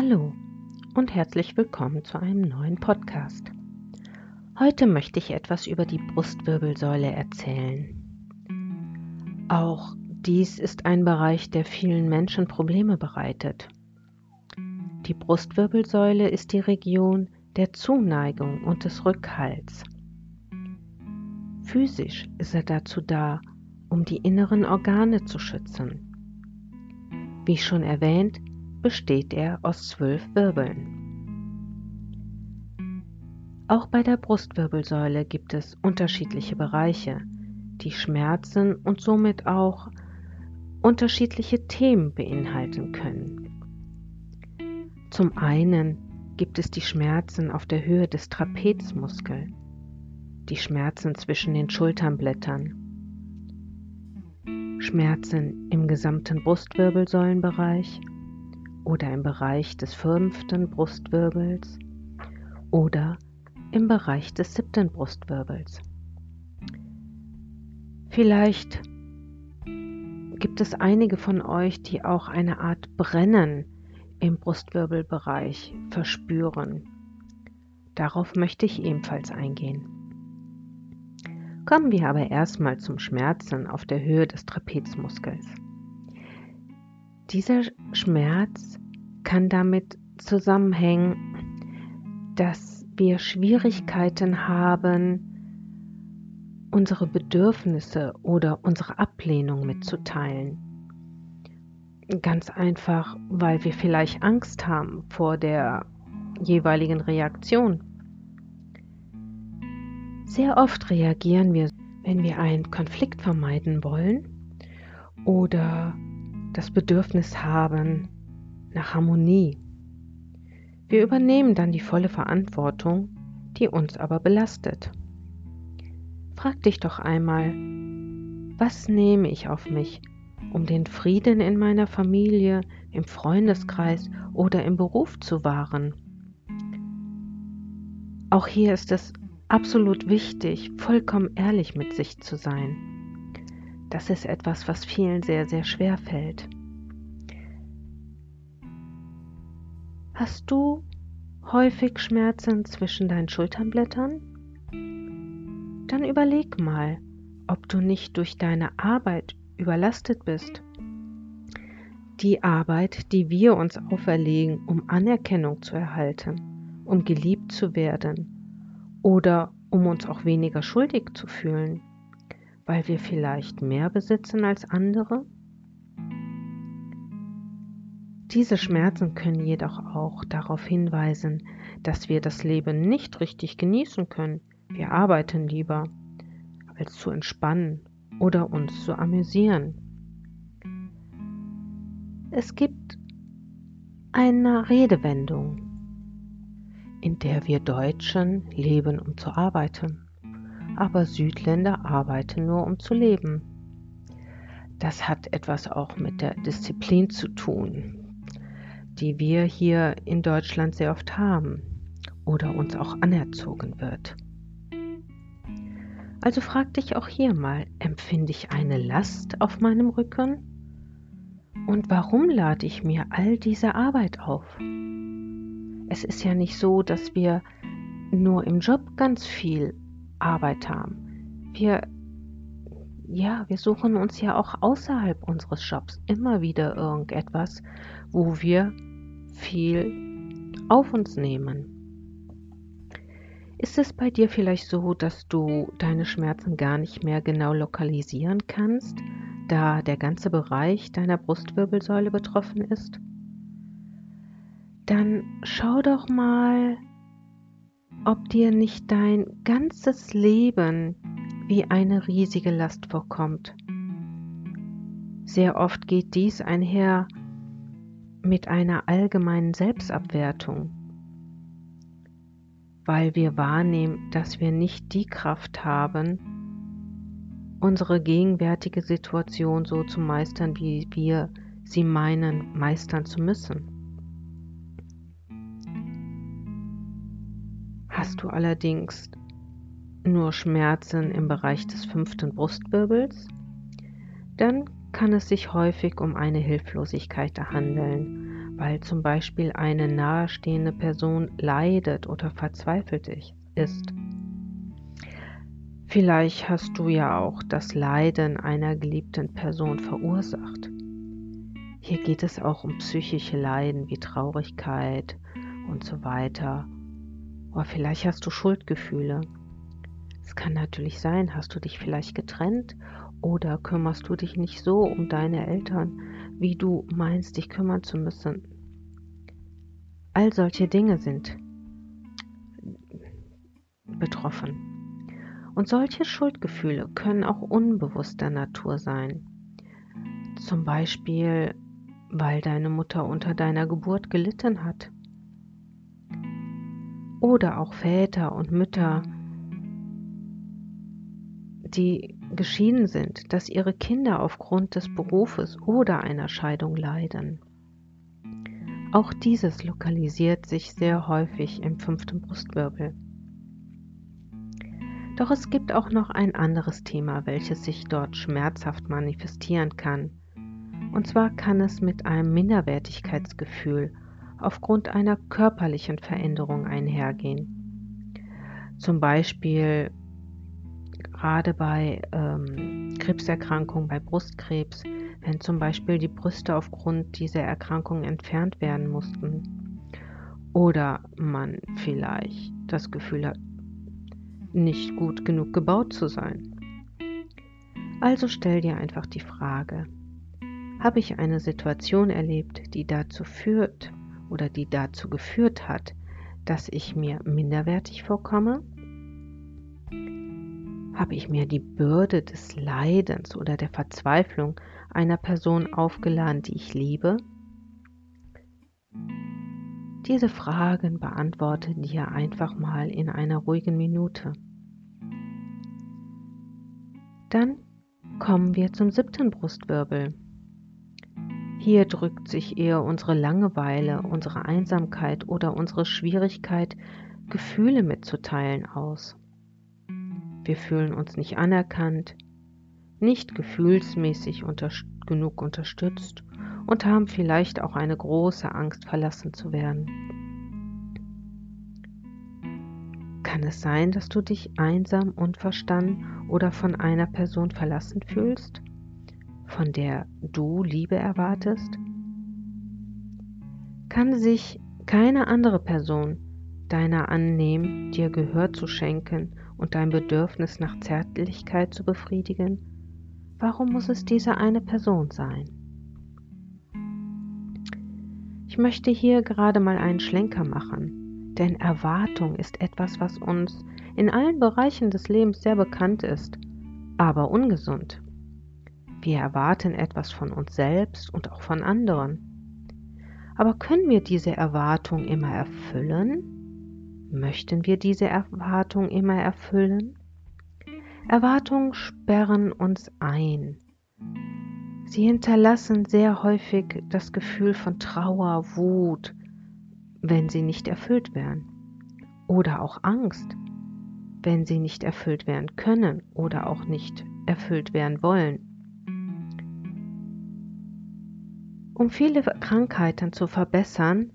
Hallo und herzlich willkommen zu einem neuen Podcast. Heute möchte ich etwas über die Brustwirbelsäule erzählen. Auch dies ist ein Bereich, der vielen Menschen Probleme bereitet. Die Brustwirbelsäule ist die Region der Zuneigung und des Rückhalts. Physisch ist er dazu da, um die inneren Organe zu schützen. Wie schon erwähnt, besteht er aus zwölf Wirbeln. Auch bei der Brustwirbelsäule gibt es unterschiedliche Bereiche, die Schmerzen und somit auch unterschiedliche Themen beinhalten können. Zum einen gibt es die Schmerzen auf der Höhe des Trapezmuskels, die Schmerzen zwischen den Schulternblättern, Schmerzen im gesamten Brustwirbelsäulenbereich oder im Bereich des fünften Brustwirbels oder im Bereich des siebten Brustwirbels. Vielleicht gibt es einige von euch, die auch eine Art Brennen im Brustwirbelbereich verspüren. Darauf möchte ich ebenfalls eingehen. Kommen wir aber erstmal zum Schmerzen auf der Höhe des Trapezmuskels. Dieser Schmerz kann damit zusammenhängen, dass wir Schwierigkeiten haben, unsere Bedürfnisse oder unsere Ablehnung mitzuteilen. Ganz einfach, weil wir vielleicht Angst haben vor der jeweiligen Reaktion. Sehr oft reagieren wir, wenn wir einen Konflikt vermeiden wollen oder das Bedürfnis haben nach Harmonie. Wir übernehmen dann die volle Verantwortung, die uns aber belastet. Frag dich doch einmal, was nehme ich auf mich, um den Frieden in meiner Familie, im Freundeskreis oder im Beruf zu wahren? Auch hier ist es absolut wichtig, vollkommen ehrlich mit sich zu sein. Das ist etwas, was vielen sehr, sehr schwer fällt. Hast du häufig Schmerzen zwischen deinen Schulternblättern? Dann überleg mal, ob du nicht durch deine Arbeit überlastet bist. Die Arbeit, die wir uns auferlegen, um Anerkennung zu erhalten, um geliebt zu werden oder um uns auch weniger schuldig zu fühlen weil wir vielleicht mehr besitzen als andere? Diese Schmerzen können jedoch auch darauf hinweisen, dass wir das Leben nicht richtig genießen können. Wir arbeiten lieber, als zu entspannen oder uns zu amüsieren. Es gibt eine Redewendung, in der wir Deutschen leben, um zu arbeiten aber Südländer arbeiten nur, um zu leben. Das hat etwas auch mit der Disziplin zu tun, die wir hier in Deutschland sehr oft haben oder uns auch anerzogen wird. Also frag dich auch hier mal, empfinde ich eine Last auf meinem Rücken? Und warum lade ich mir all diese Arbeit auf? Es ist ja nicht so, dass wir nur im Job ganz viel Arbeit haben. Wir, ja, wir suchen uns ja auch außerhalb unseres Jobs immer wieder irgendetwas, wo wir viel auf uns nehmen. Ist es bei dir vielleicht so, dass du deine Schmerzen gar nicht mehr genau lokalisieren kannst, da der ganze Bereich deiner Brustwirbelsäule betroffen ist? Dann schau doch mal, ob dir nicht dein ganzes Leben wie eine riesige Last vorkommt. Sehr oft geht dies einher mit einer allgemeinen Selbstabwertung, weil wir wahrnehmen, dass wir nicht die Kraft haben, unsere gegenwärtige Situation so zu meistern, wie wir sie meinen, meistern zu müssen. Hast du allerdings nur Schmerzen im Bereich des fünften Brustwirbels, dann kann es sich häufig um eine Hilflosigkeit handeln, weil zum Beispiel eine nahestehende Person leidet oder verzweifelt ist. Vielleicht hast du ja auch das Leiden einer geliebten Person verursacht. Hier geht es auch um psychische Leiden wie Traurigkeit und so weiter. Oder vielleicht hast du Schuldgefühle. Es kann natürlich sein, hast du dich vielleicht getrennt oder kümmerst du dich nicht so um deine Eltern, wie du meinst, dich kümmern zu müssen. All solche Dinge sind betroffen. Und solche Schuldgefühle können auch unbewusster Natur sein. Zum Beispiel, weil deine Mutter unter deiner Geburt gelitten hat. Oder auch Väter und Mütter, die geschieden sind, dass ihre Kinder aufgrund des Berufes oder einer Scheidung leiden. Auch dieses lokalisiert sich sehr häufig im fünften Brustwirbel. Doch es gibt auch noch ein anderes Thema, welches sich dort schmerzhaft manifestieren kann. Und zwar kann es mit einem Minderwertigkeitsgefühl aufgrund einer körperlichen Veränderung einhergehen. Zum Beispiel gerade bei ähm, Krebserkrankungen, bei Brustkrebs, wenn zum Beispiel die Brüste aufgrund dieser Erkrankung entfernt werden mussten. Oder man vielleicht das Gefühl hat, nicht gut genug gebaut zu sein. Also stell dir einfach die Frage, habe ich eine Situation erlebt, die dazu führt oder die dazu geführt hat, dass ich mir minderwertig vorkomme? Habe ich mir die Bürde des Leidens oder der Verzweiflung einer Person aufgeladen, die ich liebe? Diese Fragen beantworte dir einfach mal in einer ruhigen Minute. Dann kommen wir zum siebten Brustwirbel. Hier drückt sich eher unsere Langeweile, unsere Einsamkeit oder unsere Schwierigkeit, Gefühle mitzuteilen aus. Wir fühlen uns nicht anerkannt, nicht gefühlsmäßig unter genug unterstützt und haben vielleicht auch eine große Angst, verlassen zu werden. Kann es sein, dass du dich einsam, unverstanden oder von einer Person verlassen fühlst, von der du Liebe erwartest? Kann sich keine andere Person deiner annehmen, dir Gehör zu schenken und dein Bedürfnis nach Zärtlichkeit zu befriedigen? Warum muss es diese eine Person sein? Ich möchte hier gerade mal einen Schlenker machen, denn Erwartung ist etwas, was uns in allen Bereichen des Lebens sehr bekannt ist, aber ungesund. Wir erwarten etwas von uns selbst und auch von anderen. Aber können wir diese Erwartung immer erfüllen? Möchten wir diese Erwartung immer erfüllen? Erwartungen sperren uns ein. Sie hinterlassen sehr häufig das Gefühl von Trauer, Wut, wenn sie nicht erfüllt werden. Oder auch Angst, wenn sie nicht erfüllt werden können oder auch nicht erfüllt werden wollen. Um viele Krankheiten zu verbessern,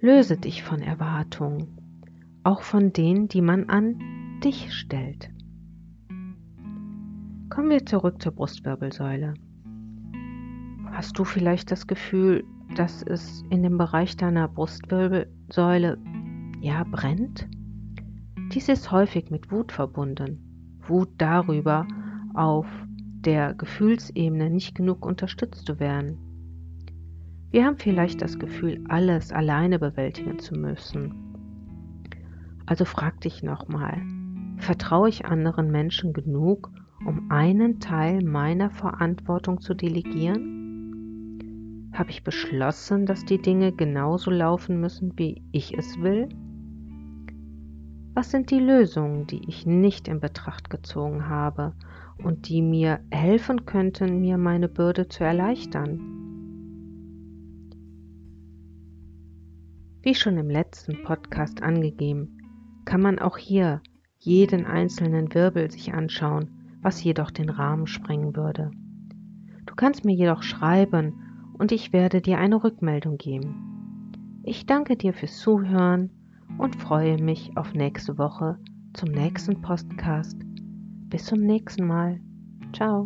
löse dich von Erwartungen, auch von denen, die man an dich stellt. Kommen wir zurück zur Brustwirbelsäule. Hast du vielleicht das Gefühl, dass es in dem Bereich deiner Brustwirbelsäule ja brennt? Dies ist häufig mit Wut verbunden. Wut darüber, auf der Gefühlsebene nicht genug unterstützt zu werden. Wir haben vielleicht das Gefühl, alles alleine bewältigen zu müssen. Also frag dich nochmal, vertraue ich anderen Menschen genug, um einen Teil meiner Verantwortung zu delegieren? Habe ich beschlossen, dass die Dinge genauso laufen müssen, wie ich es will? Was sind die Lösungen, die ich nicht in Betracht gezogen habe und die mir helfen könnten, mir meine Bürde zu erleichtern? Wie schon im letzten Podcast angegeben, kann man auch hier jeden einzelnen Wirbel sich anschauen, was jedoch den Rahmen sprengen würde. Du kannst mir jedoch schreiben, und ich werde dir eine Rückmeldung geben. Ich danke dir fürs Zuhören und freue mich auf nächste Woche zum nächsten Podcast. Bis zum nächsten Mal. Ciao.